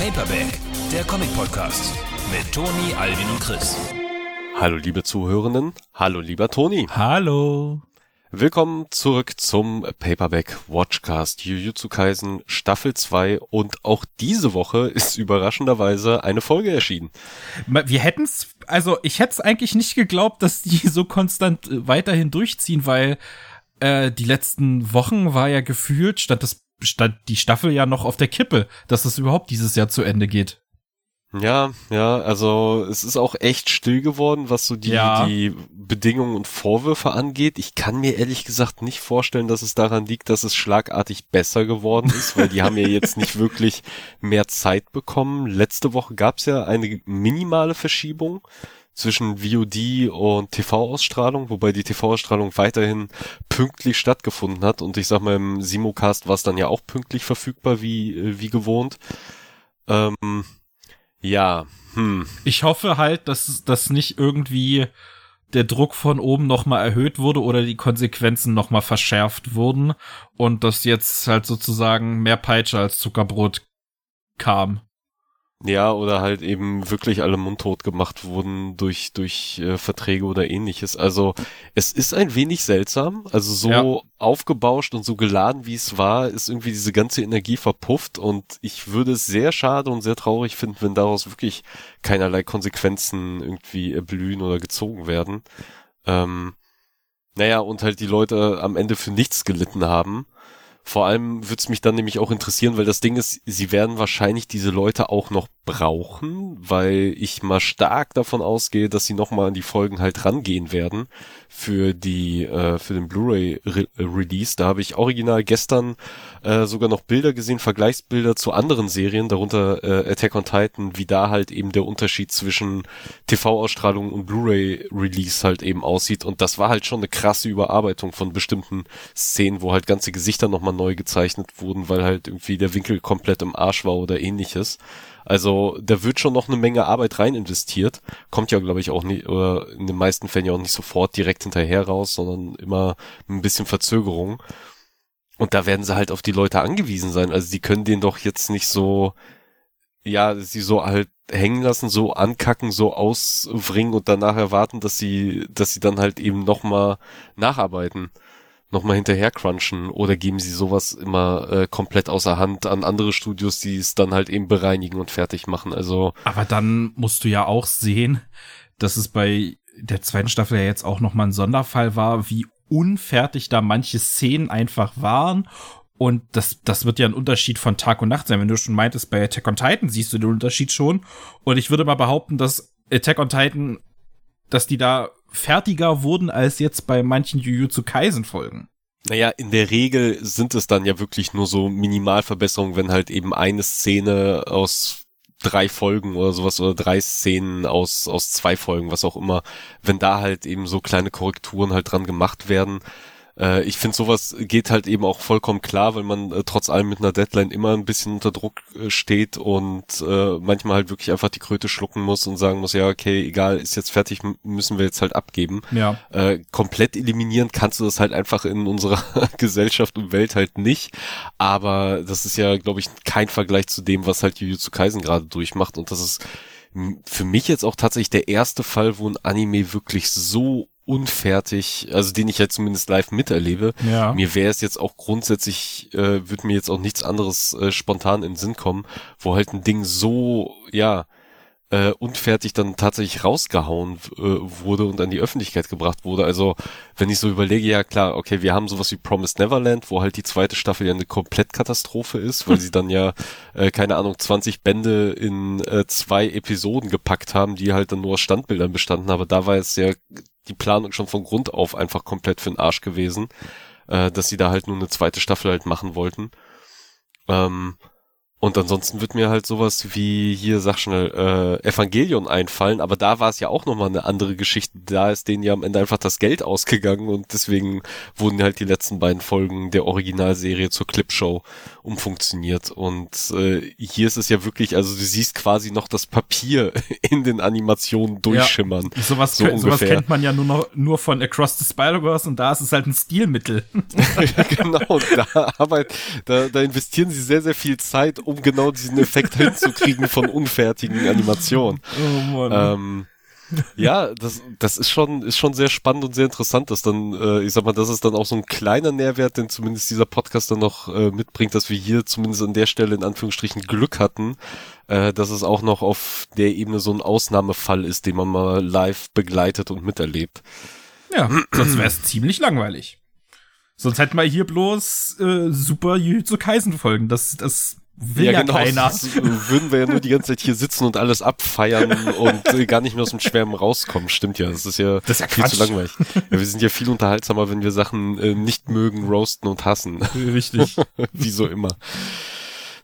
Paperback, der Comic-Podcast mit Toni, Alvin und Chris. Hallo liebe Zuhörenden, hallo lieber Toni. Hallo. Willkommen zurück zum Paperback Watchcast Jujutsu Kaisen Staffel 2 und auch diese Woche ist überraschenderweise eine Folge erschienen. Wir hätten's, also ich hätte es eigentlich nicht geglaubt, dass die so konstant äh, weiterhin durchziehen, weil äh, die letzten Wochen war ja gefühlt, stand das stand die Staffel ja noch auf der Kippe, dass es überhaupt dieses Jahr zu Ende geht. Ja, ja, also es ist auch echt still geworden, was so die, ja. die Bedingungen und Vorwürfe angeht. Ich kann mir ehrlich gesagt nicht vorstellen, dass es daran liegt, dass es schlagartig besser geworden ist, weil die haben ja jetzt nicht wirklich mehr Zeit bekommen. Letzte Woche gab es ja eine minimale Verschiebung zwischen VOD und TV-Ausstrahlung, wobei die TV-Ausstrahlung weiterhin pünktlich stattgefunden hat. Und ich sag mal, im Simocast war es dann ja auch pünktlich verfügbar, wie, äh, wie gewohnt. Ähm, ja, hm. Ich hoffe halt, dass das nicht irgendwie der Druck von oben nochmal erhöht wurde oder die Konsequenzen nochmal verschärft wurden und dass jetzt halt sozusagen mehr Peitsche als Zuckerbrot kam. Ja, oder halt eben wirklich alle mundtot gemacht wurden durch, durch äh, Verträge oder ähnliches. Also es ist ein wenig seltsam. Also so ja. aufgebauscht und so geladen, wie es war, ist irgendwie diese ganze Energie verpufft. Und ich würde es sehr schade und sehr traurig finden, wenn daraus wirklich keinerlei Konsequenzen irgendwie erblühen oder gezogen werden. Ähm, naja, und halt die Leute am Ende für nichts gelitten haben. Vor allem würde es mich dann nämlich auch interessieren, weil das Ding ist, sie werden wahrscheinlich diese Leute auch noch brauchen, weil ich mal stark davon ausgehe, dass sie nochmal an die Folgen halt rangehen werden für die äh, für den Blu-ray Re Release. Da habe ich original gestern äh, sogar noch Bilder gesehen, Vergleichsbilder zu anderen Serien, darunter äh, Attack on Titan, wie da halt eben der Unterschied zwischen TV-Ausstrahlung und Blu-ray Release halt eben aussieht. Und das war halt schon eine krasse Überarbeitung von bestimmten Szenen, wo halt ganze Gesichter nochmal neu gezeichnet wurden, weil halt irgendwie der Winkel komplett im Arsch war oder ähnliches. Also da wird schon noch eine Menge Arbeit rein investiert. Kommt ja, glaube ich, auch nicht, oder in den meisten Fällen ja auch nicht sofort direkt hinterher raus, sondern immer ein bisschen Verzögerung. Und da werden sie halt auf die Leute angewiesen sein. Also die können den doch jetzt nicht so, ja, sie so halt hängen lassen, so ankacken, so ausbringen und danach erwarten, dass sie, dass sie dann halt eben nochmal nacharbeiten nochmal hinterher crunchen oder geben sie sowas immer äh, komplett außer Hand an andere Studios, die es dann halt eben bereinigen und fertig machen. Also. Aber dann musst du ja auch sehen, dass es bei der zweiten Staffel ja jetzt auch nochmal ein Sonderfall war, wie unfertig da manche Szenen einfach waren. Und das, das wird ja ein Unterschied von Tag und Nacht sein. Wenn du schon meintest, bei Attack on Titan siehst du den Unterschied schon. Und ich würde mal behaupten, dass Attack on Titan, dass die da fertiger wurden als jetzt bei manchen Jujutsu Kaisen Folgen. Naja, in der Regel sind es dann ja wirklich nur so Minimalverbesserungen, wenn halt eben eine Szene aus drei Folgen oder sowas oder drei Szenen aus, aus zwei Folgen, was auch immer, wenn da halt eben so kleine Korrekturen halt dran gemacht werden, äh, ich finde, sowas geht halt eben auch vollkommen klar, weil man äh, trotz allem mit einer Deadline immer ein bisschen unter Druck äh, steht und äh, manchmal halt wirklich einfach die Kröte schlucken muss und sagen muss, ja, okay, egal, ist jetzt fertig, müssen wir jetzt halt abgeben. Ja. Äh, komplett eliminieren kannst du das halt einfach in unserer Gesellschaft und Welt halt nicht. Aber das ist ja, glaube ich, kein Vergleich zu dem, was halt Jujutsu Kaisen gerade durchmacht. Und das ist für mich jetzt auch tatsächlich der erste Fall, wo ein Anime wirklich so unfertig, also den ich ja zumindest live miterlebe. Ja. Mir wäre es jetzt auch grundsätzlich, äh, würde mir jetzt auch nichts anderes äh, spontan in den Sinn kommen, wo halt ein Ding so, ja, äh, unfertig dann tatsächlich rausgehauen äh, wurde und an die Öffentlichkeit gebracht wurde. Also wenn ich so überlege, ja klar, okay, wir haben sowas wie Promised Neverland, wo halt die zweite Staffel ja eine Komplettkatastrophe ist, weil sie dann ja, äh, keine Ahnung, 20 Bände in äh, zwei Episoden gepackt haben, die halt dann nur aus Standbildern bestanden. Aber da war es ja die Planung schon von Grund auf einfach komplett für den Arsch gewesen, äh, dass sie da halt nur eine zweite Staffel halt machen wollten. Ähm, und ansonsten wird mir halt sowas wie hier, sag schnell, äh, Evangelion einfallen, aber da war es ja auch nochmal eine andere Geschichte. Da ist denen ja am Ende einfach das Geld ausgegangen und deswegen wurden halt die letzten beiden Folgen der Originalserie zur Clipshow umfunktioniert. Und äh, hier ist es ja wirklich, also du siehst quasi noch das Papier in den Animationen durchschimmern. Ja, sowas, so sowas kennt man ja nur noch nur von Across the Spider-Verse und da ist es halt ein Stilmittel. genau, da, aber da, da investieren sie sehr, sehr viel Zeit, um genau diesen Effekt hinzukriegen von unfertigen Animationen. Oh Mann. Ähm, ja, das, das ist schon, ist schon sehr spannend und sehr interessant, dass dann, äh, ich sag mal, das ist dann auch so ein kleiner Nährwert, den zumindest dieser Podcast dann noch äh, mitbringt, dass wir hier zumindest an der Stelle in Anführungsstrichen Glück hatten, äh, dass es auch noch auf der Ebene so ein Ausnahmefall ist, den man mal live begleitet und miterlebt. ja, sonst wäre es ziemlich langweilig. Sonst hätten wir hier bloß äh, super Jujutsu Kaisen Folgen. Das, das will ja, keiner. Das würden wir ja nur die ganze Zeit hier sitzen und alles abfeiern und gar nicht mehr aus dem Schwärmen rauskommen. Stimmt ja, das ist ja, Das ist ja viel Quatsch. zu langweilig. Ja, wir sind ja viel unterhaltsamer, wenn wir Sachen äh, nicht mögen, roasten und hassen. Richtig. Wie so immer.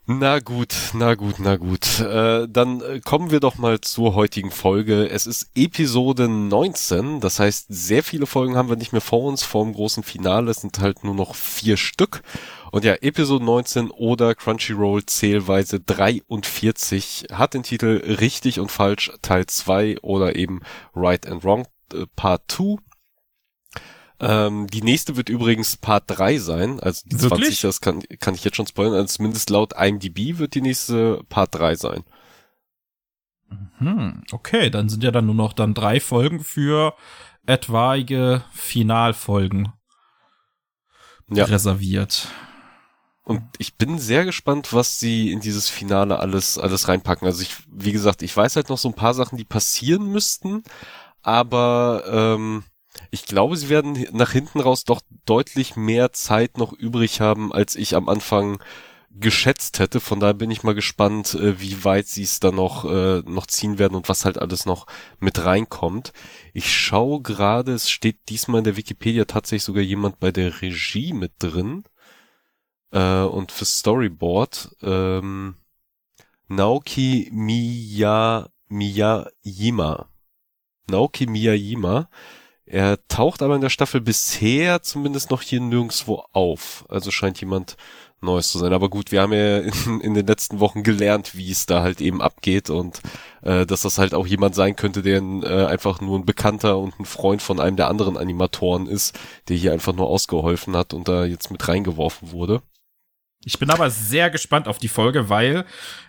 Na gut, na gut, na gut. Äh, dann äh, kommen wir doch mal zur heutigen Folge. Es ist Episode 19, das heißt, sehr viele Folgen haben wir nicht mehr vor uns, vor dem großen Finale. Es sind halt nur noch vier Stück. Und ja, Episode 19 oder Crunchyroll Zählweise 43 hat den Titel Richtig und Falsch Teil 2 oder eben Right and Wrong äh, Part 2. Ähm, die nächste wird übrigens Part 3 sein, also die Wirklich? 20, das kann, kann ich jetzt schon spoilern, also zumindest laut IMDb wird die nächste Part 3 sein. Hm, okay, dann sind ja dann nur noch dann drei Folgen für etwaige Finalfolgen Ja. reserviert. Und ich bin sehr gespannt, was sie in dieses Finale alles, alles reinpacken. Also ich, wie gesagt, ich weiß halt noch so ein paar Sachen, die passieren müssten, aber ähm, ich glaube, sie werden nach hinten raus doch deutlich mehr Zeit noch übrig haben, als ich am Anfang geschätzt hätte. Von daher bin ich mal gespannt, äh, wie weit sie es dann noch, äh, noch ziehen werden und was halt alles noch mit reinkommt. Ich schaue gerade, es steht diesmal in der Wikipedia tatsächlich sogar jemand bei der Regie mit drin. Äh, und für Storyboard ähm, Naoki Miya, Miyajima. Naoki Miyajima. Er taucht aber in der Staffel bisher zumindest noch hier nirgendswo auf. Also scheint jemand Neues zu sein. Aber gut, wir haben ja in, in den letzten Wochen gelernt, wie es da halt eben abgeht und äh, dass das halt auch jemand sein könnte, der äh, einfach nur ein Bekannter und ein Freund von einem der anderen Animatoren ist, der hier einfach nur ausgeholfen hat und da jetzt mit reingeworfen wurde. Ich bin aber sehr gespannt auf die Folge, weil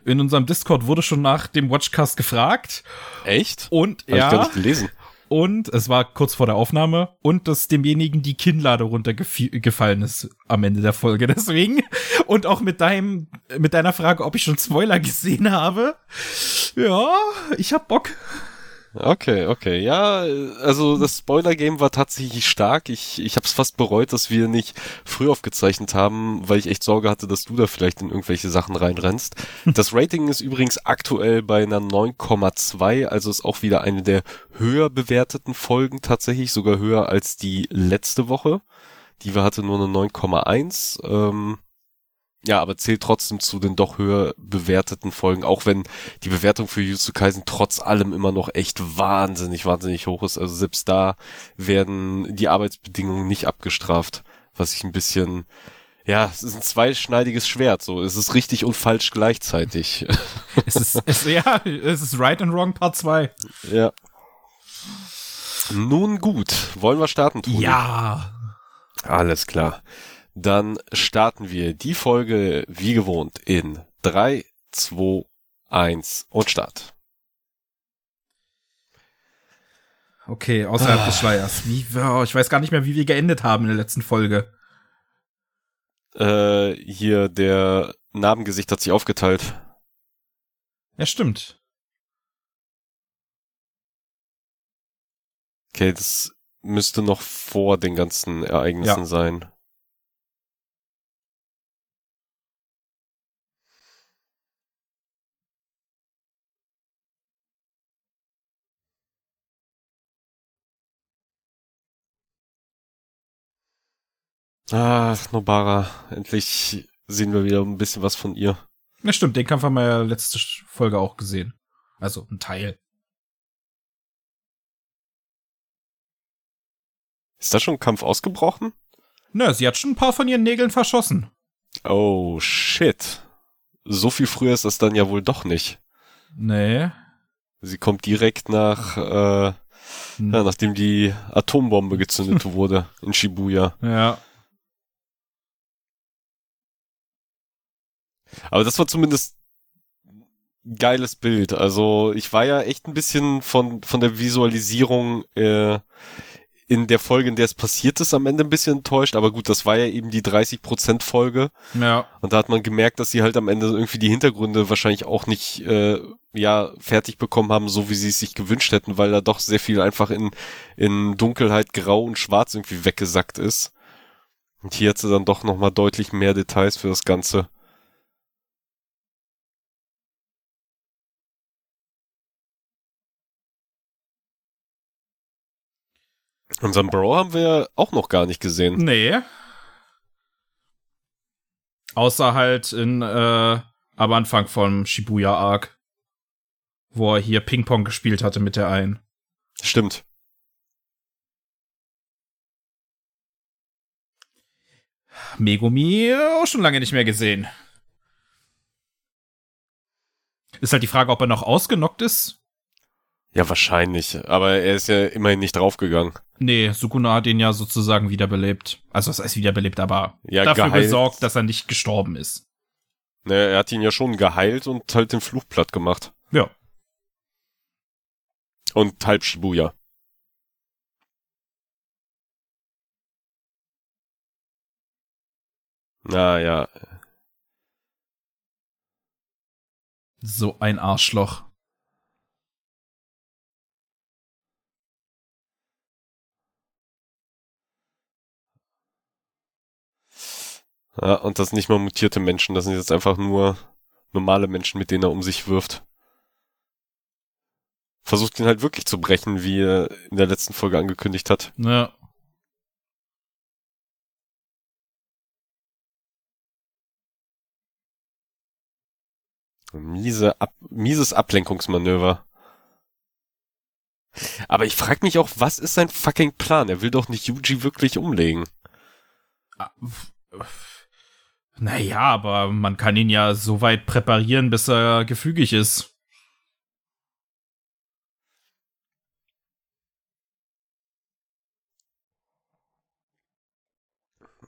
in unserem Discord wurde schon nach dem Watchcast gefragt Echt? und Hab ich gar nicht gelesen. und es war kurz vor der Aufnahme und dass demjenigen die Kinnlade runtergefallen ist am Ende der Folge. Deswegen und auch mit deinem mit deiner Frage, ob ich schon Spoiler gesehen habe. Ja, ich hab Bock. Okay, okay. Ja, also das Spoiler-Game war tatsächlich stark. Ich, ich habe es fast bereut, dass wir nicht früh aufgezeichnet haben, weil ich echt Sorge hatte, dass du da vielleicht in irgendwelche Sachen reinrennst. Das Rating ist übrigens aktuell bei einer 9,2, also ist auch wieder eine der höher bewerteten Folgen tatsächlich, sogar höher als die letzte Woche. Die war hatte nur eine 9,1. Ähm, ja, aber zählt trotzdem zu den doch höher bewerteten Folgen, auch wenn die Bewertung für Jujutsu Kaisen trotz allem immer noch echt wahnsinnig, wahnsinnig hoch ist. Also selbst da werden die Arbeitsbedingungen nicht abgestraft, was ich ein bisschen, ja, es ist ein zweischneidiges Schwert, so. Es ist richtig und falsch gleichzeitig. Es ist es, ja, es ist Right and Wrong Part 2. ja. Nun gut, wollen wir starten, Toni? Ja. Alles klar. Dann starten wir die Folge wie gewohnt in 3, 2, 1 und Start. Okay, außerhalb Ah. des Schleiers. Wie, oh, ich weiß gar nicht mehr, wie wir geendet haben in der letzten Folge. Äh, hier der Narbengesicht hat sich aufgeteilt. Ja, stimmt. Okay, das müsste noch vor den ganzen Ereignissen Ja. sein. Ach, Nobara, endlich sehen wir wieder ein bisschen was von ihr. Ja, stimmt. Den Kampf haben wir ja letzte Folge auch gesehen. Also ein Teil. Ist da schon ein Kampf ausgebrochen? Na, sie hat schon ein paar von ihren Nägeln verschossen. Oh, shit. So viel früher ist das dann ja wohl doch nicht. Nee. Sie kommt direkt nach, äh, Hm. ja, nachdem die Atombombe gezündet wurde in Shibuya. Ja. Aber das war zumindest ein geiles Bild. Also ich war ja echt ein bisschen von, von der Visualisierung äh, in der Folge, in der es passiert ist, am Ende ein bisschen enttäuscht. Aber gut, das war ja eben die 30% Folge. Ja. Und da hat man gemerkt, dass sie halt am Ende irgendwie die Hintergründe wahrscheinlich auch nicht äh, ja fertig bekommen haben, so wie sie es sich gewünscht hätten, weil da doch sehr viel einfach in, in Dunkelheit, Grau und Schwarz irgendwie weggesackt ist. Und hier hat sie dann doch nochmal deutlich mehr Details für das Ganze. Unseren Bro haben wir auch noch gar nicht gesehen. Nee. Außer halt in, äh, am Anfang vom Shibuya Arc. Wo er hier Ping-Pong gespielt hatte mit der einen. Stimmt. Megumi auch schon lange nicht mehr gesehen. Ist halt die Frage, ob er noch ausgenockt ist. Ja, wahrscheinlich. Aber er ist ja immerhin nicht draufgegangen. Nee, Sukuna hat ihn ja sozusagen wiederbelebt. Also das heißt wiederbelebt, aber Ja, dafür geheilt. gesorgt, dass er nicht gestorben ist. Naja, er hat ihn ja schon geheilt und halt den Fluch platt gemacht. Ja. Und halb Shibuya. Naja, So ein Arschloch. Ja, und das sind nicht mal mutierte Menschen, das sind jetzt einfach nur normale Menschen, mit denen er um sich wirft. Versucht ihn halt wirklich zu brechen, wie er in der letzten Folge angekündigt hat. Ja. Miese Ab mieses Ablenkungsmanöver. Aber ich frag mich auch, was ist sein fucking Plan? Er will doch nicht Yuji wirklich umlegen. Ah, Naja, aber man kann ihn ja so weit präparieren, bis er gefügig ist.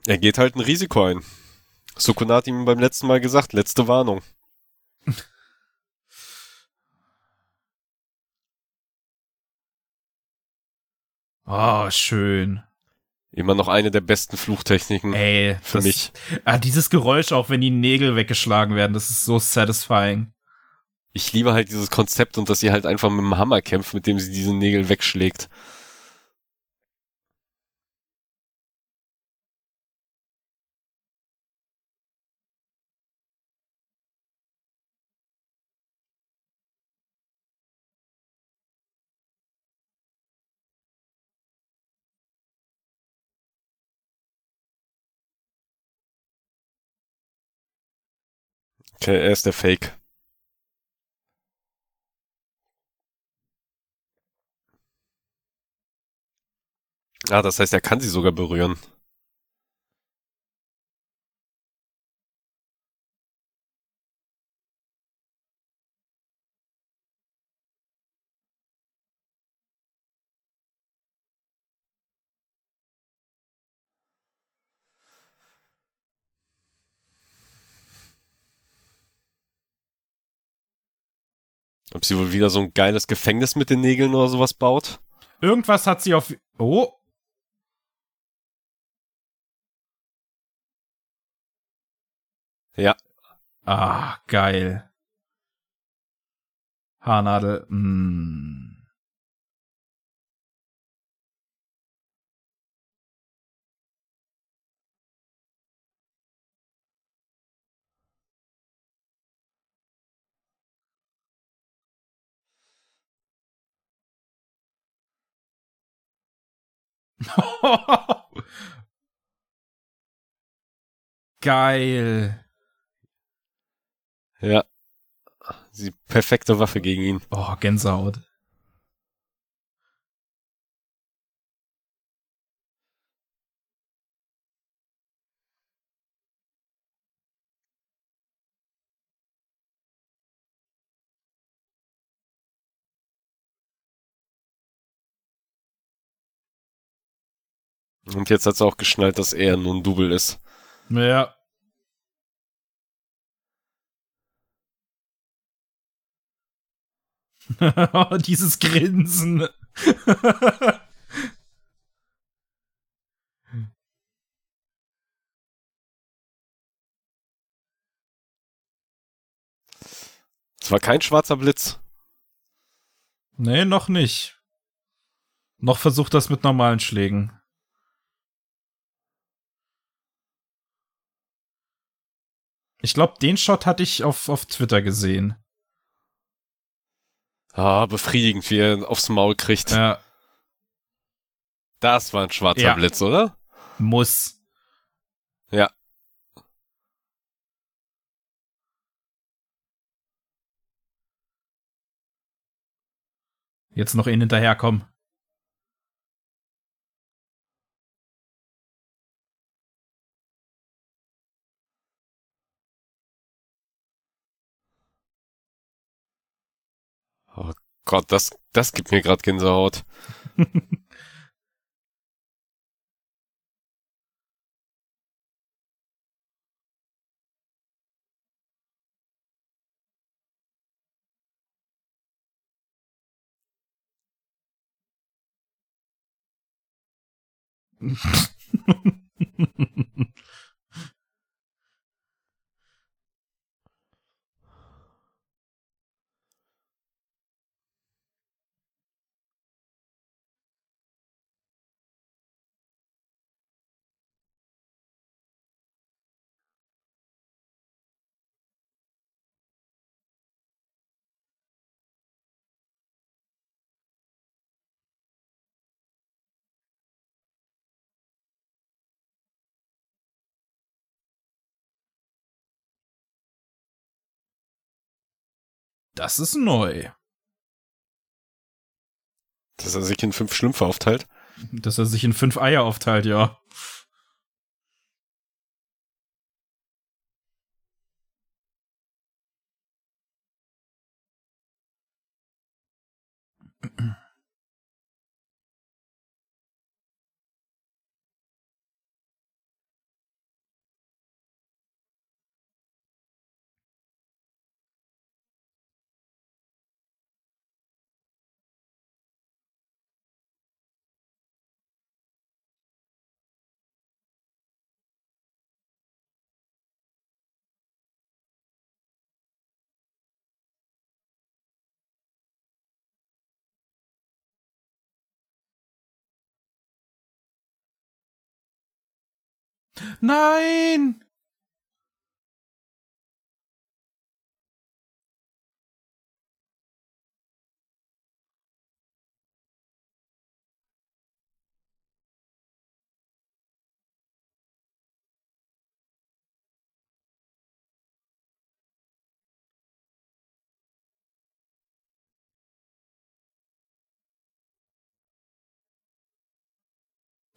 Er geht halt ein Risiko ein. Sukuna hat ihm beim letzten Mal gesagt, letzte Warnung. Oh, schön. Immer noch eine der besten Fluchtechniken Ey, für das, mich. Ah, dieses Geräusch, auch wenn die Nägel weggeschlagen werden, das ist so satisfying. Ich liebe halt dieses Konzept und dass sie halt einfach mit dem Hammer kämpft, mit dem sie diese Nägel wegschlägt. Okay, er ist der Fake. Ah, das heißt, er kann sie sogar berühren. Ob sie wohl wieder so ein geiles Gefängnis mit den Nägeln oder sowas baut? Irgendwas hat sie auf. Oh. Ja. Ah, geil. Haarnadel. Mm. Geil. Ja. Die perfekte Waffe gegen ihn. Oh, Gänsehaut. Und jetzt hat es auch geschnallt, dass er nun Double ist. Ja. Oh, dieses Grinsen. Es war kein schwarzer Blitz. Nee, noch nicht. Noch versucht das mit normalen Schlägen. Ich glaube, den Shot hatte ich auf, auf Twitter gesehen. Ah, befriedigend, wie er aufs Maul kriegt. Ja. Das war ein schwarzer Ja. Blitz, oder? Muss. Ja. Jetzt noch ihn hinterherkommen. Gott, das, das gibt mir gerade Gänsehaut. Das ist neu. Dass er sich in fünf Schlümpfe aufteilt. Dass er sich in fünf Eier aufteilt, ja. Nein!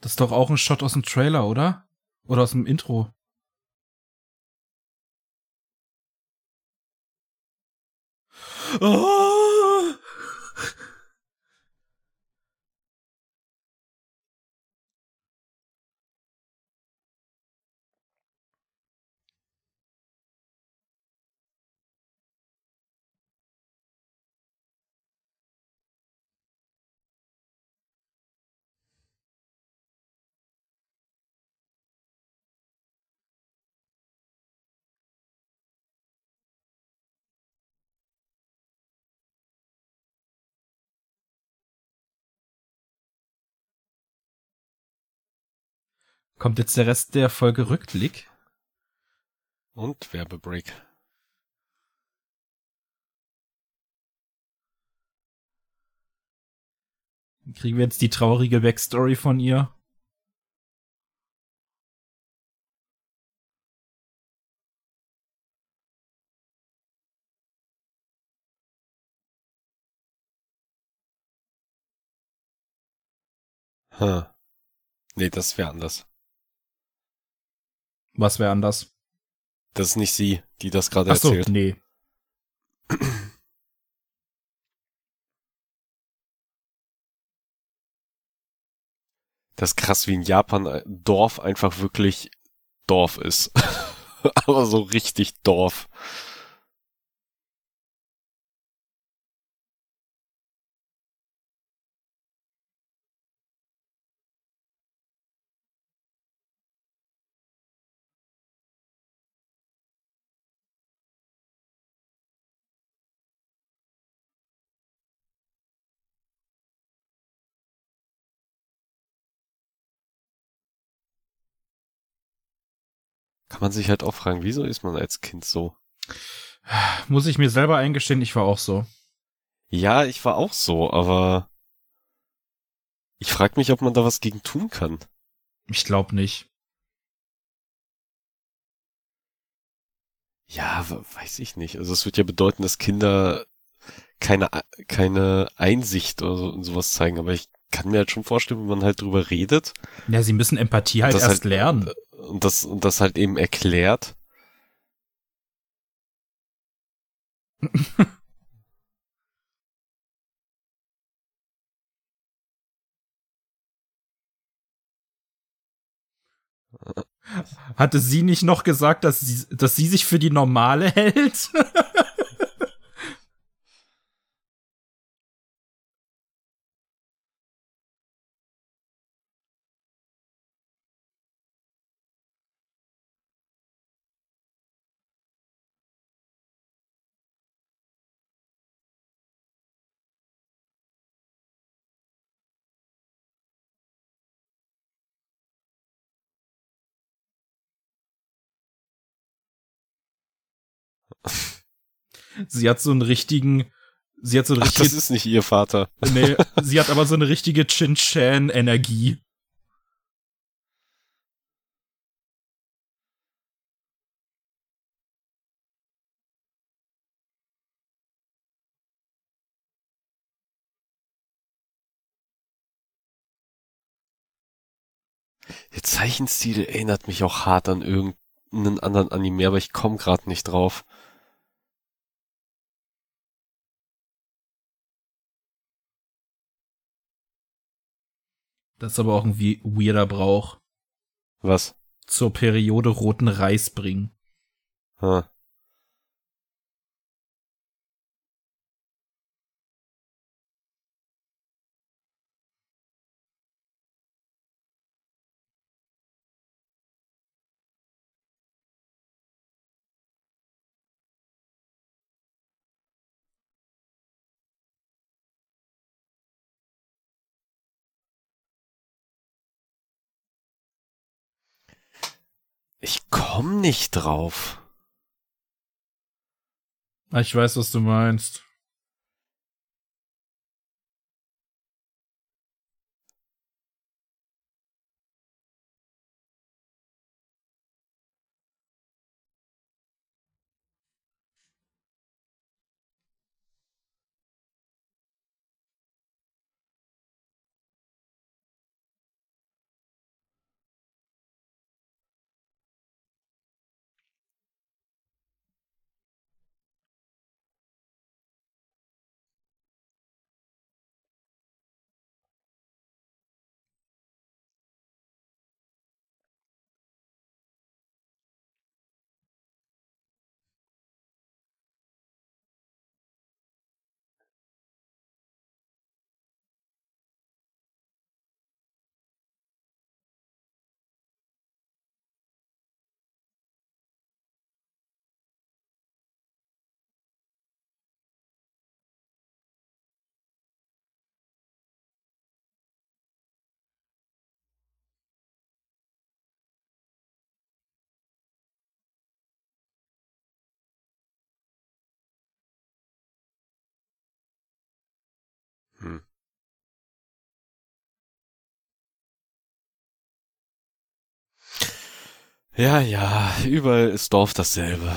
Das ist doch auch ein Shot aus dem Trailer, oder? Oder aus dem Intro. Oh! Kommt jetzt der Rest der Folge Rückblick? Und Werbebreak. Kriegen wir jetzt die traurige Backstory von ihr? Hm. Nee, das wäre anders. Was wäre anders? Das ist nicht sie, die das gerade Ach so, erzählt. nee. Das ist krass, wie in Japan ein Dorf einfach wirklich Dorf ist. Aber so richtig Dorf. Man sich halt auch fragen, wieso ist man als Kind so? Muss ich mir selber eingestehen, ich war auch so. Ja, ich war auch so, aber ich frage mich, ob man da was gegen tun kann. Ich glaube nicht. Ja, weiß ich nicht. Also es wird ja bedeuten, dass Kinder keine, keine Einsicht oder so, und sowas zeigen, aber ich kann mir halt schon vorstellen, wenn man halt drüber redet. Ja, sie müssen Empathie halt erst halt, lernen. Und das, und das halt eben erklärt. Hatte sie nicht noch gesagt, dass sie, dass sie sich für die normale hält? sie hat so einen richtigen, sie hat so einen Ach, das ist nicht ihr Vater. Nee, sie hat aber so eine richtige Chin-Chan-Energie. Der Zeichenstil erinnert mich auch hart an irgendeinen anderen Anime, aber ich komme gerade nicht drauf. Das ist aber auch ein weirder Brauch. Was? Zur Periode roten Reis bringen. Hm. Ich komm nicht drauf. Ah, ich weiß, was du meinst. Ja, ja, überall ist Dorf dasselbe.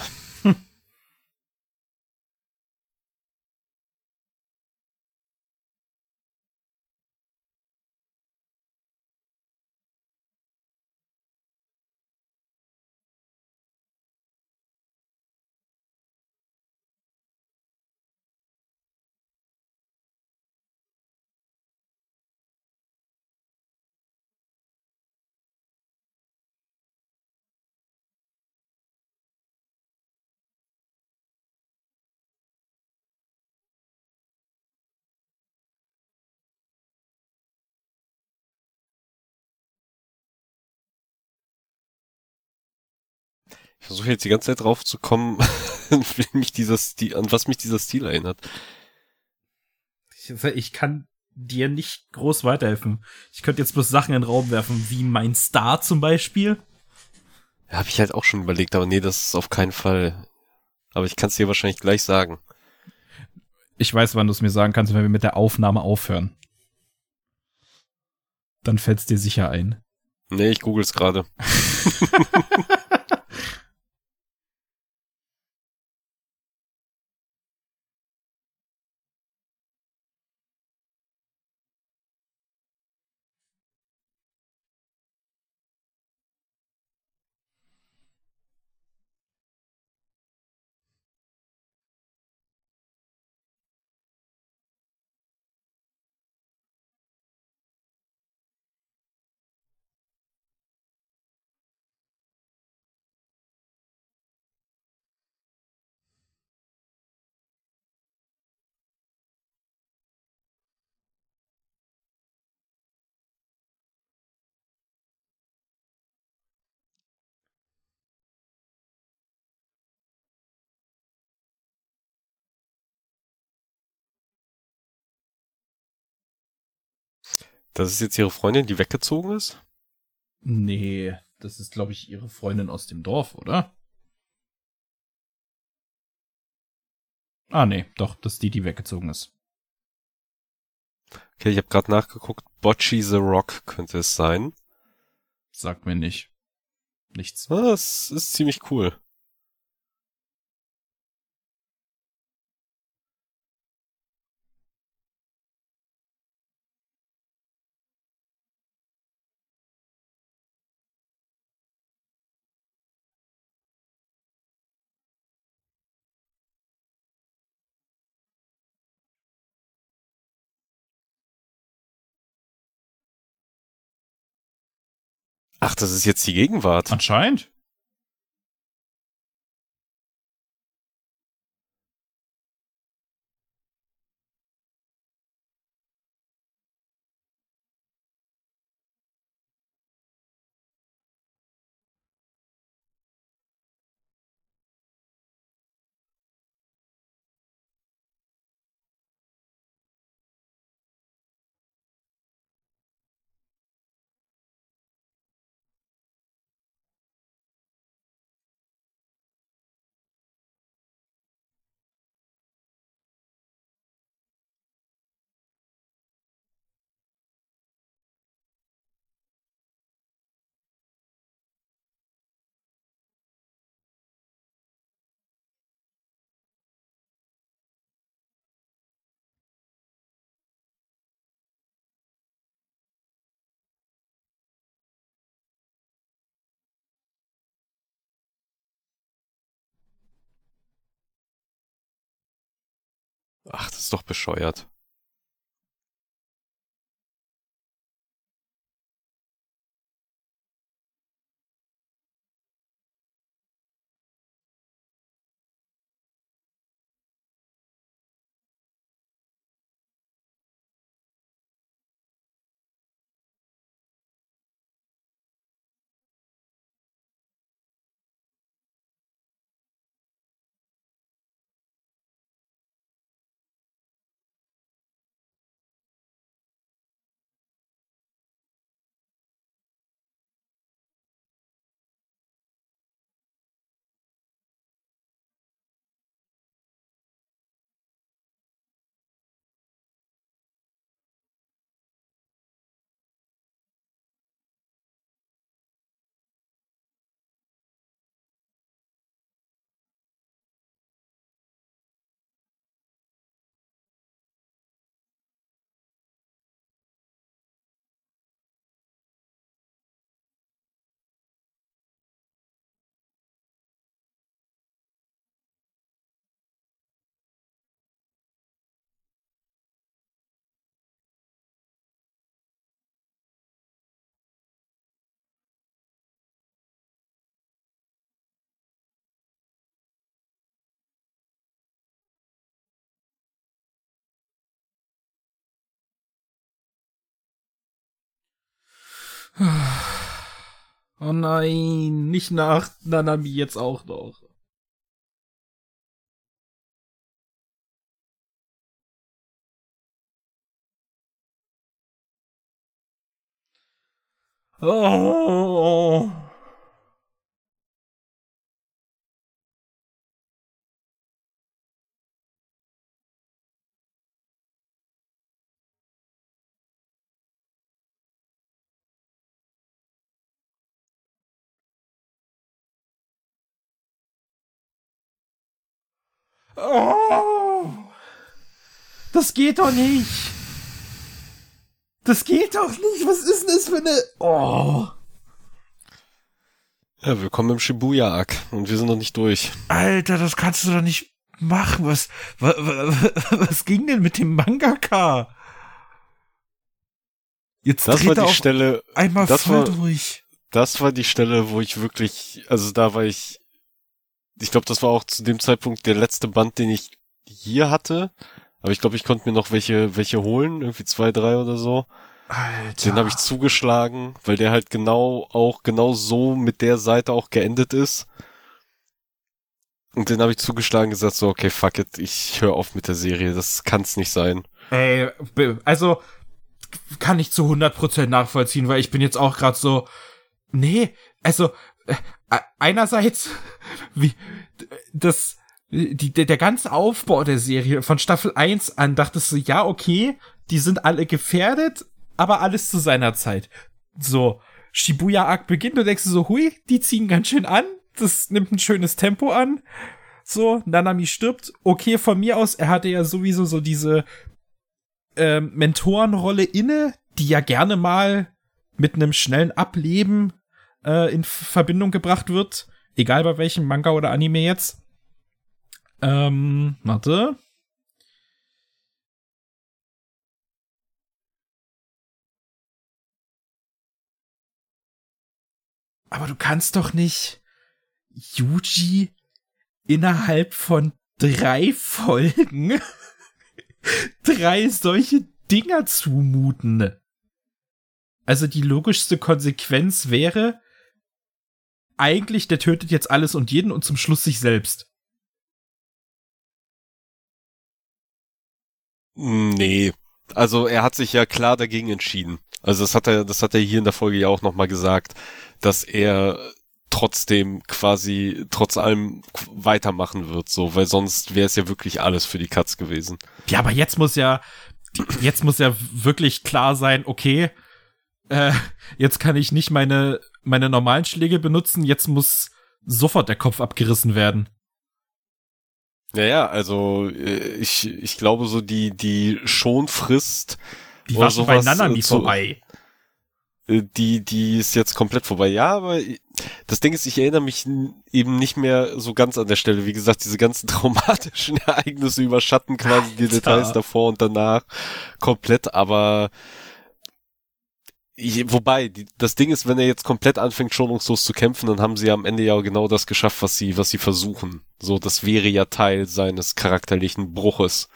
Ich versuche jetzt die ganze Zeit drauf zu kommen, mich dieser Stil, an was mich dieser Stil erinnert. Ich, ich kann dir nicht groß weiterhelfen. Ich könnte jetzt bloß Sachen in den Raum werfen, wie mein Star zum Beispiel. Ja, habe ich halt auch schon überlegt, aber nee, das ist auf keinen Fall. Aber ich kann es dir wahrscheinlich gleich sagen. Ich weiß, wann du es mir sagen kannst, wenn wir mit der Aufnahme aufhören. Dann fällt's dir sicher ein. Nee, ich google's gerade. Das ist jetzt ihre Freundin, die weggezogen ist? Nee, das ist, glaube ich, ihre Freundin aus dem Dorf, oder? Ah, nee, doch, das ist die, die weggezogen ist. Okay, ich habe gerade nachgeguckt. Bocce the Rock könnte es sein. Sagt mir nicht. Nichts. Ah, das ist ziemlich cool. Ach, das ist jetzt die Gegenwart. Anscheinend. Ach, das ist doch bescheuert. Oh nein, nicht nach Nanami jetzt auch noch. Oh. Oh, das geht doch nicht. Das geht doch nicht. Was ist denn das für eine... Oh. Ja, willkommen im Shibuya-Arc und wir sind noch nicht durch. Alter, das kannst du doch nicht machen. Was, was, was ging denn mit dem Mangaka? Jetzt das war die Stelle, einmal das voll war, durch. Das war die Stelle, wo ich wirklich, also da war ich, ich glaube, das war auch zu dem Zeitpunkt der letzte Band, den ich hier hatte. Aber ich glaube, ich konnte mir noch welche, welche holen, irgendwie zwei, drei oder so. Alter. Den habe ich zugeschlagen, weil der halt genau auch genau so mit der Seite auch geendet ist. Und den habe ich zugeschlagen gesagt so okay fuck it, ich höre auf mit der Serie, das kann's nicht sein. Ey, also kann ich zu 100% nachvollziehen, weil ich bin jetzt auch gerade so nee, also einerseits wie das die, der, ganze Aufbau der Serie von Staffel 1 an dachtest du, ja, okay, die sind alle gefährdet, aber alles zu seiner Zeit. So, Shibuya Arc beginnt, du denkst so, hui, die ziehen ganz schön an, das nimmt ein schönes Tempo an. So, Nanami stirbt. Okay, von mir aus, er hatte ja sowieso so diese äh, Mentorenrolle inne, die ja gerne mal mit einem schnellen Ableben äh, in Verbindung gebracht wird. Egal bei welchem Manga oder Anime jetzt. Ähm, warte. Aber du kannst doch nicht Yuji innerhalb von drei Folgen drei solche Dinger zumuten. Also die logischste Konsequenz wäre eigentlich, der tötet jetzt alles und jeden und zum Schluss sich selbst. Nee. Also er hat sich ja klar dagegen entschieden. Also das hat er, das hat er hier in der Folge ja auch nochmal gesagt, dass er trotzdem quasi trotz allem weitermachen wird, so, weil sonst wäre es ja wirklich alles für die Katz gewesen. Ja, aber jetzt muss ja, jetzt muss ja wirklich klar sein, okay, äh, jetzt kann ich nicht meine, meine normalen Schläge benutzen, jetzt muss sofort der Kopf abgerissen werden. Naja, also äh, ich, ich glaube so die, die Schonfrist. Die war schon bei Nanami vorbei. Äh, die, die ist jetzt komplett vorbei. Ja, aber das Ding ist, ich erinnere mich eben nicht mehr so ganz an der Stelle. Wie gesagt, diese ganzen traumatischen Ereignisse überschatten quasi die Details davor und danach komplett, aber wobei, die, das Ding ist, wenn er jetzt komplett anfängt, schonungslos zu kämpfen, dann haben sie am Ende ja genau das geschafft, was sie, was sie versuchen. So, das wäre ja Teil seines charakterlichen Bruches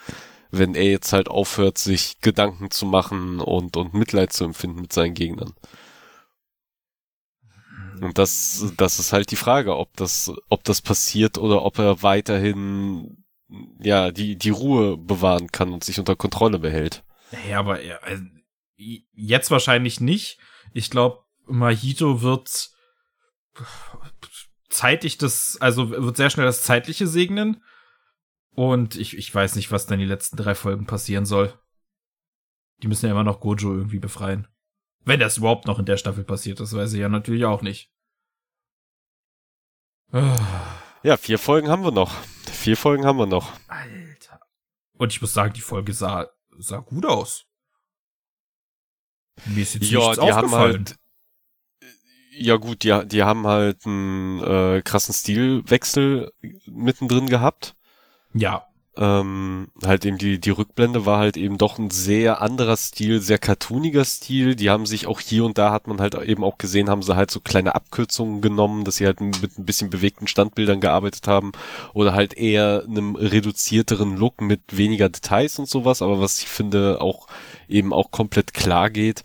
wenn er jetzt halt aufhört, sich Gedanken zu machen und, und Mitleid zu empfinden mit seinen Gegnern. Und das, das ist halt die Frage, ob das, ob das passiert oder ob er weiterhin, ja, die, die Ruhe bewahren kann und sich unter Kontrolle behält. Ja, aber er, also, jetzt wahrscheinlich nicht. Ich glaube, Mahito wird zeitig das, also wird sehr schnell das Zeitliche segnen und ich, ich weiß nicht, was dann die letzten drei Folgen passieren soll. Die müssen ja immer noch Gojo irgendwie befreien. Wenn das überhaupt noch in der Staffel passiert, das weiß ich ja natürlich auch nicht. Ja, vier Folgen haben wir noch. Vier Folgen haben wir noch. Alter. Und ich muss sagen, die Folge sah, sah gut aus. Mir ist jetzt ja, die. Haben halt, ja gut, die, die haben halt einen äh, krassen Stilwechsel mittendrin gehabt. Ja. Ähm, halt eben die, die Rückblende war halt eben doch ein sehr anderer Stil, sehr cartooniger Stil. Die haben sich auch hier und da hat man halt eben auch gesehen, haben sie halt so kleine Abkürzungen genommen, dass sie halt mit ein bisschen bewegten Standbildern gearbeitet haben oder halt eher einem reduzierteren Look mit weniger Details und sowas, aber was ich finde auch eben auch komplett klar geht.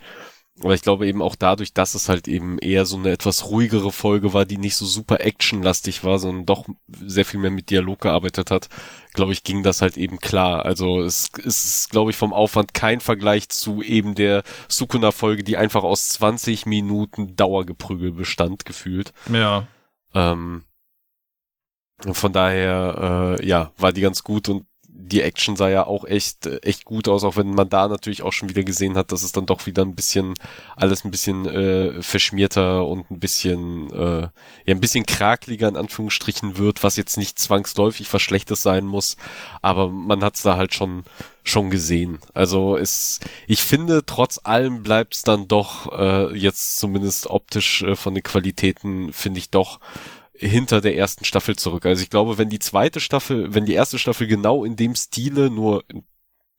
Aber ich glaube eben auch dadurch, dass es halt eben eher so eine etwas ruhigere Folge war, die nicht so super actionlastig war, sondern doch sehr viel mehr mit Dialog gearbeitet hat, glaube ich, ging das halt eben klar. Also es, es ist, glaube ich, vom Aufwand kein Vergleich zu eben der Sukuna-Folge, die einfach aus 20 Minuten Dauergeprügel bestand, gefühlt. Ja. Ähm, von daher, äh, ja, war die ganz gut und die Action sah ja auch echt, äh, echt gut aus, auch wenn man da natürlich auch schon wieder gesehen hat, dass es dann doch wieder ein bisschen, alles ein bisschen äh, verschmierter und ein bisschen, äh, ja, ein bisschen krakeliger in Anführungsstrichen wird, was jetzt nicht zwangsläufig was Schlechtes sein muss, aber man hat es da halt schon, schon gesehen. Also es, ich finde, trotz allem bleibt es dann doch äh, jetzt zumindest optisch äh, von den Qualitäten, finde ich doch hinter der ersten Staffel zurück. Also ich glaube, wenn die zweite Staffel, wenn die erste Staffel genau in dem Stile, nur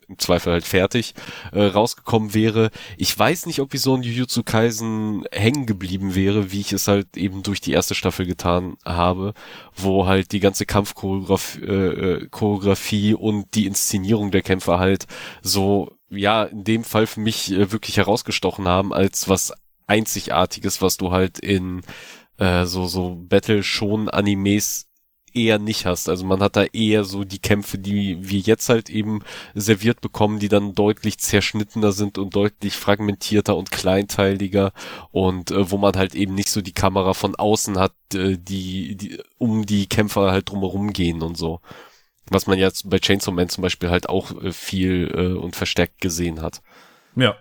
im Zweifel halt fertig, äh, rausgekommen wäre. Ich weiß nicht, ob ich so ein Jujutsu Kaisen hängen geblieben wäre, wie ich es halt eben durch die erste Staffel getan habe, wo halt die ganze Kampfchoreografie äh, äh, und die Inszenierung der Kämpfer halt so, ja, in dem Fall für mich äh, wirklich herausgestochen haben, als was Einzigartiges, was du halt in äh, so, so Battle-Schon-Animes eher nicht hast. Also man hat da eher so die Kämpfe, die wir jetzt halt eben serviert bekommen, die dann deutlich zerschnittener sind und deutlich fragmentierter und kleinteiliger und äh, wo man halt eben nicht so die Kamera von außen hat, äh, die, die um die Kämpfer halt drumherum gehen und so. Was man jetzt bei Chainsaw Man zum Beispiel halt auch äh, viel äh, und verstärkt gesehen hat. Ja,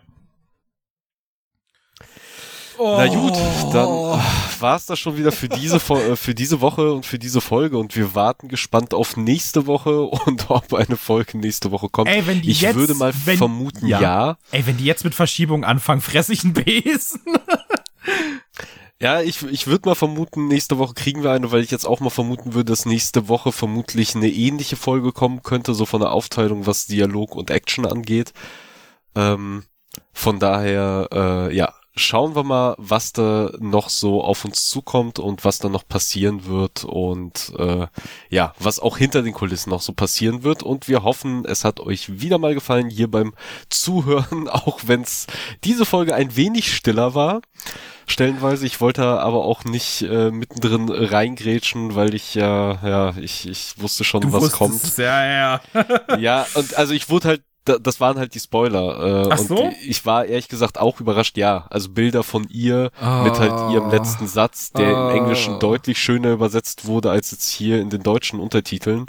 Oh. Na gut, dann war es das schon wieder für diese, äh, für diese Woche und für diese Folge und wir warten gespannt auf nächste Woche und ob eine Folge nächste Woche kommt. Ey, wenn die ich jetzt, würde mal wenn, vermuten, ja. ja. Ey, wenn die jetzt mit Verschiebung anfangen, fress ich einen Besen. Ja, ich, ich würde mal vermuten, nächste Woche kriegen wir eine, weil ich jetzt auch mal vermuten würde, dass nächste Woche vermutlich eine ähnliche Folge kommen könnte, so von der Aufteilung, was Dialog und Action angeht. Ähm, von daher, äh, ja, schauen wir mal, was da noch so auf uns zukommt und was da noch passieren wird und äh, ja, was auch hinter den Kulissen noch so passieren wird. Und wir hoffen, es hat euch wieder mal gefallen hier beim Zuhören, auch wenn es diese Folge ein wenig stiller war. Stellenweise, ich wollte aber auch nicht äh, mittendrin reingrätschen, weil ich ja, ja, ich, ich wusste schon, du was kommt. Ja, ja. ja, und also ich wurde halt da, das waren halt die Spoiler. Äh, Ach so? Ich war ehrlich gesagt auch überrascht, ja. Also Bilder von ihr ah, mit halt ihrem letzten Satz, der ah, im Englischen deutlich schöner übersetzt wurde als jetzt hier in den deutschen Untertiteln.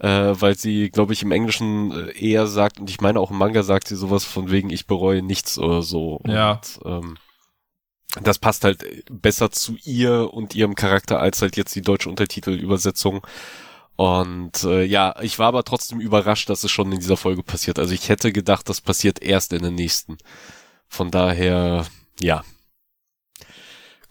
Äh, weil sie, glaube ich, im Englischen äh, eher sagt, und ich meine auch im Manga sagt sie sowas von wegen, ich bereue nichts oder so. Ja. Und, ähm, das passt halt besser zu ihr und ihrem Charakter als halt jetzt die deutsche Untertitelübersetzung. Und äh, ja, ich war aber trotzdem überrascht, dass es schon in dieser Folge passiert. Also ich hätte gedacht, das passiert erst in der nächsten. Von daher, ja,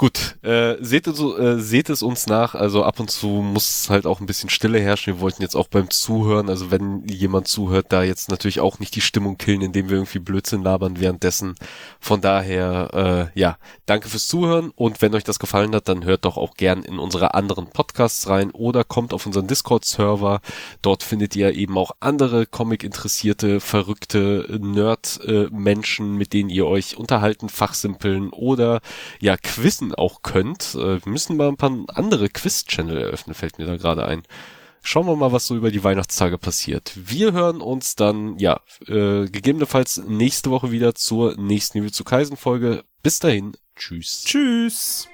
Gut, äh, seht, es, äh, seht es uns nach. Also ab und zu muss halt auch ein bisschen Stille herrschen. Wir wollten jetzt auch beim Zuhören, also wenn jemand zuhört, da jetzt natürlich auch nicht die Stimmung killen, indem wir irgendwie Blödsinn labern währenddessen. Von daher, äh, ja, danke fürs Zuhören und wenn euch das gefallen hat, dann hört doch auch gern in unsere anderen Podcasts rein oder kommt auf unseren Discord-Server. Dort findet ihr eben auch andere Comic-interessierte, verrückte Nerd-Menschen, mit denen ihr euch unterhalten, fachsimpeln oder ja, quizzen auch könnt. Äh, wir müssen mal ein paar andere Quiz-Channel eröffnen, fällt mir da gerade ein. Schauen wir mal, was so über die Weihnachtstage passiert. Wir hören uns dann, ja, äh, gegebenenfalls nächste Woche wieder zur nächsten Liebe zu Kaisen Folge. Bis dahin, tschüss. Tschüss.